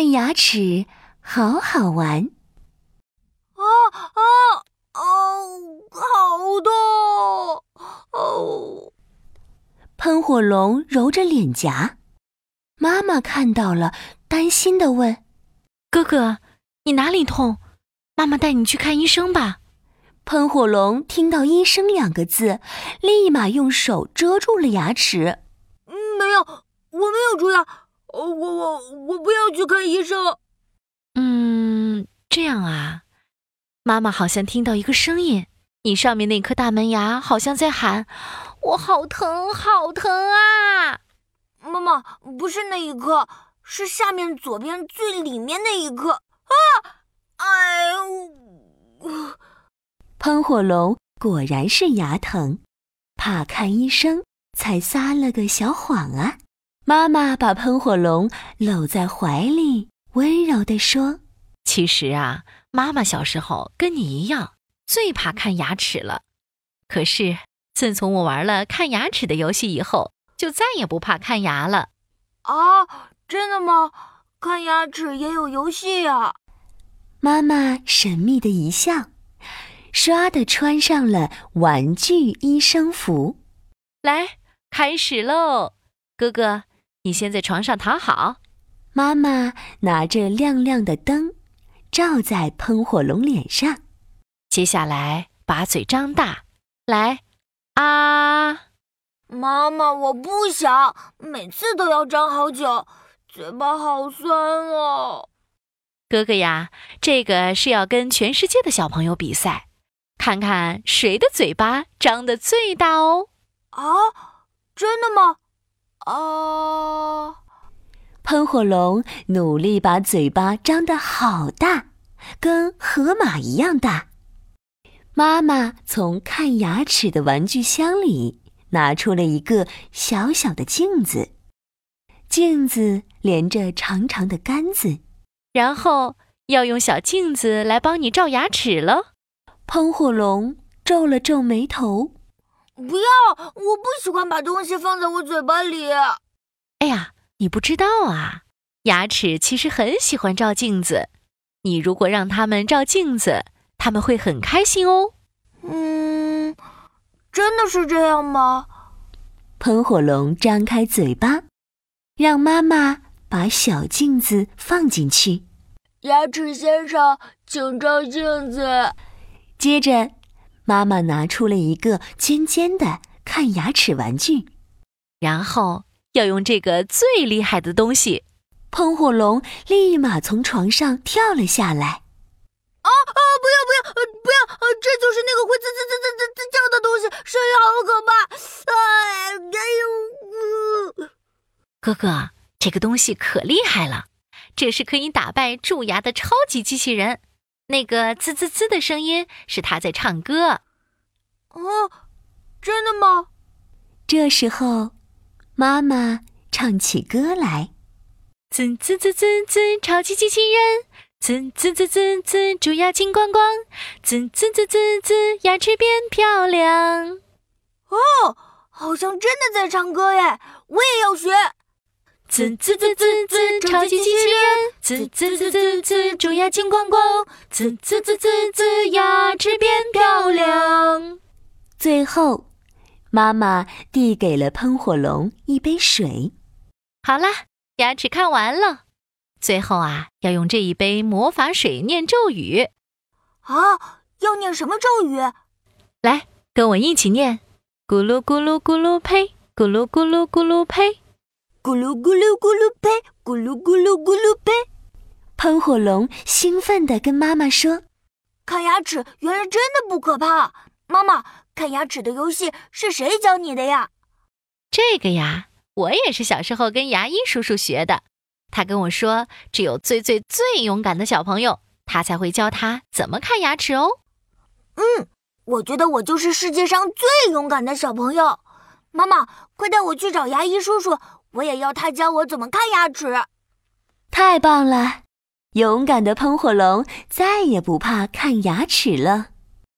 看牙齿好好玩。啊啊哦，好痛！哦，喷火龙揉着脸颊，妈妈看到了，担心的问：“哥哥，你哪里痛？妈妈带你去看医生吧。”喷火龙听到“医生”两个字，立马用手遮住了牙齿。没有，我没有蛀牙。我我我不要去看医生。嗯，这样啊。妈妈好像听到一个声音，你上面那颗大门牙好像在喊：“我好疼，好疼啊！”妈妈，不是那一颗，是下面左边最里面那一颗啊！哎呦！喷火龙果然是牙疼，怕看医生，才撒了个小谎啊！妈妈把喷火龙搂在怀里，温柔地说：“其实啊，妈妈小时候跟你一样，最怕看牙齿了。可是自从我玩了看牙齿的游戏以后，就再也不怕看牙了。”啊，真的吗？看牙齿也有游戏呀？妈妈神秘的一笑。唰的穿上了玩具医生服，来，开始喽！哥哥，你先在床上躺好。妈妈拿着亮亮的灯，照在喷火龙脸上。接下来把嘴张大，来，啊！妈妈，我不想，每次都要张好久，嘴巴好酸哦。哥哥呀，这个是要跟全世界的小朋友比赛。看看谁的嘴巴张得最大哦！啊，真的吗？啊！喷火龙努力把嘴巴张得好大，跟河马一样大。妈妈从看牙齿的玩具箱里拿出了一个小小的镜子，镜子连着长长的杆子，然后要用小镜子来帮你照牙齿了。喷火龙皱了皱眉头，不要！我不喜欢把东西放在我嘴巴里。哎呀，你不知道啊，牙齿其实很喜欢照镜子。你如果让它们照镜子，他们会很开心哦。嗯，真的是这样吗？喷火龙张开嘴巴，让妈妈把小镜子放进去。牙齿先生，请照镜子。接着，妈妈拿出了一个尖尖的看牙齿玩具，然后要用这个最厉害的东西。喷火龙立马从床上跳了下来。啊啊！不要不要不要！这就是那个会滋滋滋滋滋滋叫的东西，声音好可怕！哎呦！哥哥，这个东西可厉害了，这是可以打败蛀牙的超级机器人。那个滋滋滋的声音是他在唱歌，哦，真的吗？这时候，妈妈唱起歌来：滋滋滋滋滋，超级机器人；滋滋滋滋滋，蛀牙金光光；滋滋滋滋滋，牙齿变漂亮。哦，好像真的在唱歌耶！我也要学。滋滋滋滋滋，超级机器人！滋滋滋滋滋，蛀牙金光光！滋滋滋滋滋，牙齿变漂亮。最后，妈妈递给了喷火龙一杯水。好啦，牙齿看完了。最后啊，要用这一杯魔法水念咒语。啊，要念什么咒语？来，跟我一起念：咕噜咕噜咕噜呸，咕噜咕噜咕噜呸。咕噜咕噜咕噜呸，咕噜咕噜咕噜呸！喷火龙兴奋地跟妈妈说：“看牙齿原来真的不可怕。”妈妈，看牙齿的游戏是谁教你的呀？这个呀，我也是小时候跟牙医叔叔学的。他跟我说，只有最最最勇敢的小朋友，他才会教他怎么看牙齿哦。嗯，我觉得我就是世界上最勇敢的小朋友。妈妈，快带我去找牙医叔叔。我也要他教我怎么看牙齿。太棒了！勇敢的喷火龙再也不怕看牙齿了。